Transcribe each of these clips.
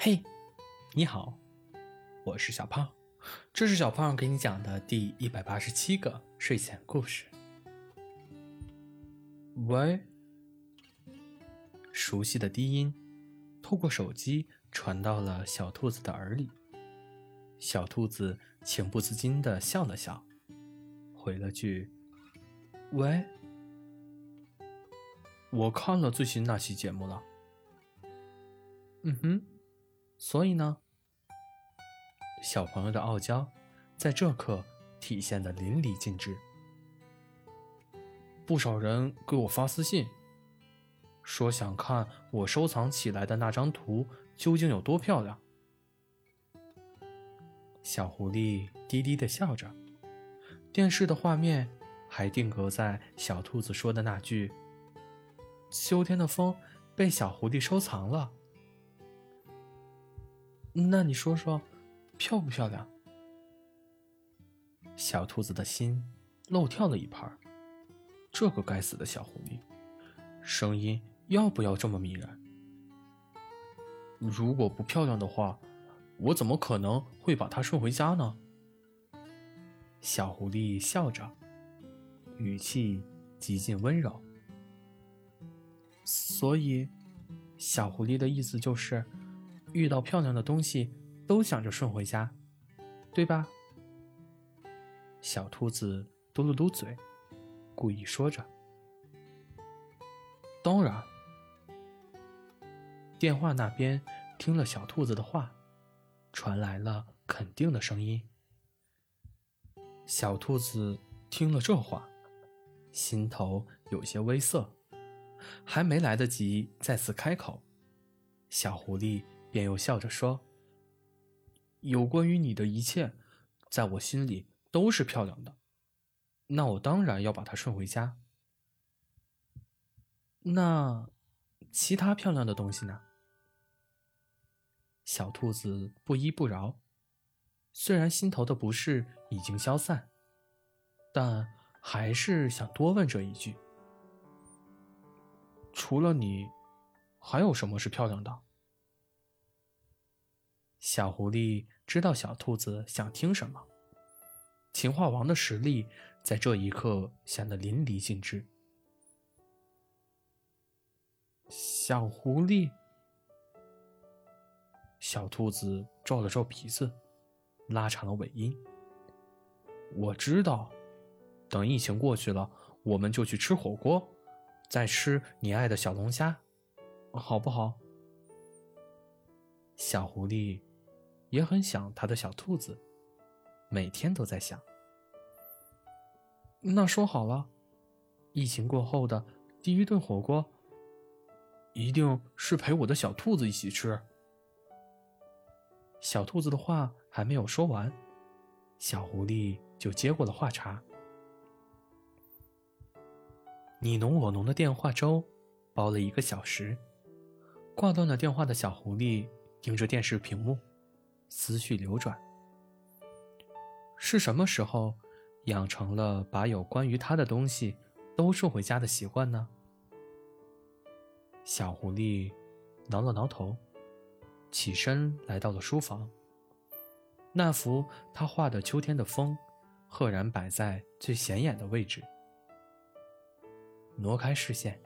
嘿，你好，我是小胖，这是小胖给你讲的第一百八十七个睡前故事。喂，熟悉的低音透过手机传到了小兔子的耳里，小兔子情不自禁的笑了笑，回了句：“喂。”我看了最新那期节目了。嗯哼，所以呢，小朋友的傲娇在这刻体现的淋漓尽致。不少人给我发私信，说想看我收藏起来的那张图究竟有多漂亮。小狐狸低低的笑着，电视的画面还定格在小兔子说的那句。秋天的风被小狐狸收藏了，那你说说，漂不漂亮？小兔子的心漏跳了一拍这个该死的小狐狸，声音要不要这么迷人？如果不漂亮的话，我怎么可能会把它顺回家呢？小狐狸笑着，语气极尽温柔。所以，小狐狸的意思就是，遇到漂亮的东西都想着顺回家，对吧？小兔子嘟了嘟嘴，故意说着。当然。电话那边听了小兔子的话，传来了肯定的声音。小兔子听了这话，心头有些微涩。还没来得及再次开口，小狐狸便又笑着说：“有关于你的一切，在我心里都是漂亮的，那我当然要把它顺回家。那其他漂亮的东西呢？”小兔子不依不饶，虽然心头的不适已经消散，但还是想多问这一句。除了你，还有什么是漂亮的？小狐狸知道小兔子想听什么，情话王的实力在这一刻显得淋漓尽致。小狐狸，小兔子皱了皱鼻子，拉长了尾音。我知道，等疫情过去了，我们就去吃火锅。再吃你爱的小龙虾，好不好？小狐狸也很想他的小兔子，每天都在想。那说好了，疫情过后的第一顿火锅，一定是陪我的小兔子一起吃。小兔子的话还没有说完，小狐狸就接过了话茬。你侬我侬的电话粥，煲了一个小时。挂断了电话的小狐狸盯着电视屏幕，思绪流转。是什么时候养成了把有关于他的东西都送回家的习惯呢？小狐狸挠了挠头，起身来到了书房。那幅他画的秋天的风，赫然摆在最显眼的位置。挪开视线，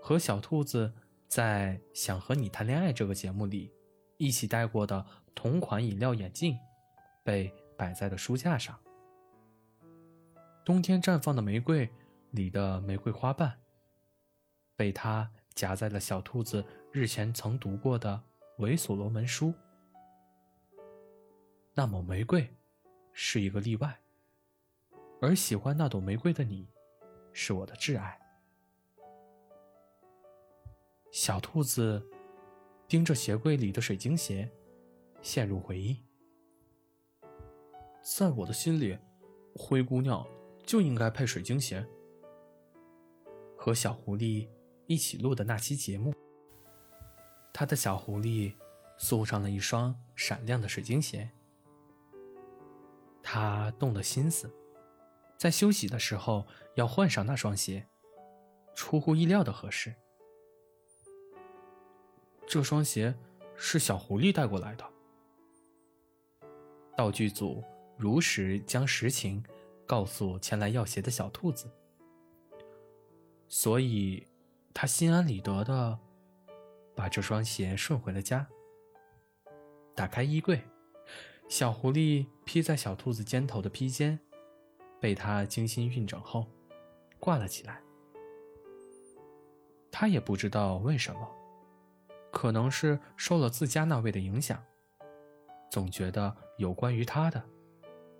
和小兔子在《想和你谈恋爱》这个节目里一起戴过的同款饮料眼镜，被摆在了书架上。冬天绽放的玫瑰里的玫瑰花瓣，被他夹在了小兔子日前曾读过的《伪所罗门书》。那抹玫瑰是一个例外，而喜欢那朵玫瑰的你。是我的挚爱。小兔子盯着鞋柜里的水晶鞋，陷入回忆。在我的心里，灰姑娘就应该配水晶鞋。和小狐狸一起录的那期节目，他的小狐狸送上了一双闪亮的水晶鞋。他动了心思。在休息的时候要换上那双鞋，出乎意料的合适。这双鞋是小狐狸带过来的。道具组如实将实情告诉前来要鞋的小兔子，所以他心安理得的把这双鞋顺回了家。打开衣柜，小狐狸披在小兔子肩头的披肩，被他精心熨整后，挂了起来。他也不知道为什么，可能是受了自家那位的影响，总觉得有关于他的，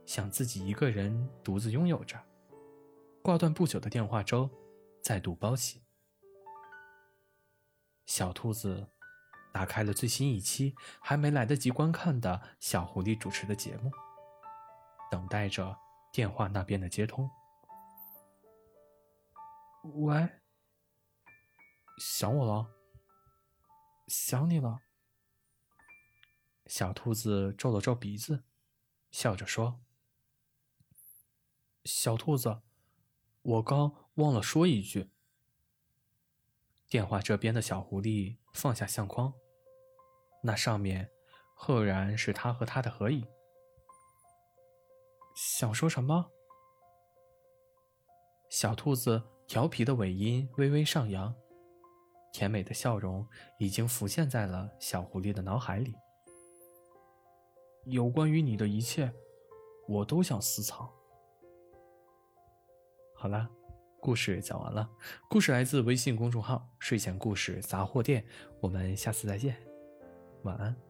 想自己一个人独自拥有着。挂断不久的电话粥，再度包起。小兔子打开了最新一期还没来得及观看的小狐狸主持的节目，等待着电话那边的接通。喂。想我了，想你了。小兔子皱了皱鼻子，笑着说：“小兔子，我刚忘了说一句。”电话这边的小狐狸放下相框，那上面赫然是他和他的合影。想说什么？小兔子调皮的尾音微微上扬。甜美的笑容已经浮现在了小狐狸的脑海里。有关于你的一切，我都想私藏。好了，故事讲完了。故事来自微信公众号“睡前故事杂货店”。我们下次再见，晚安。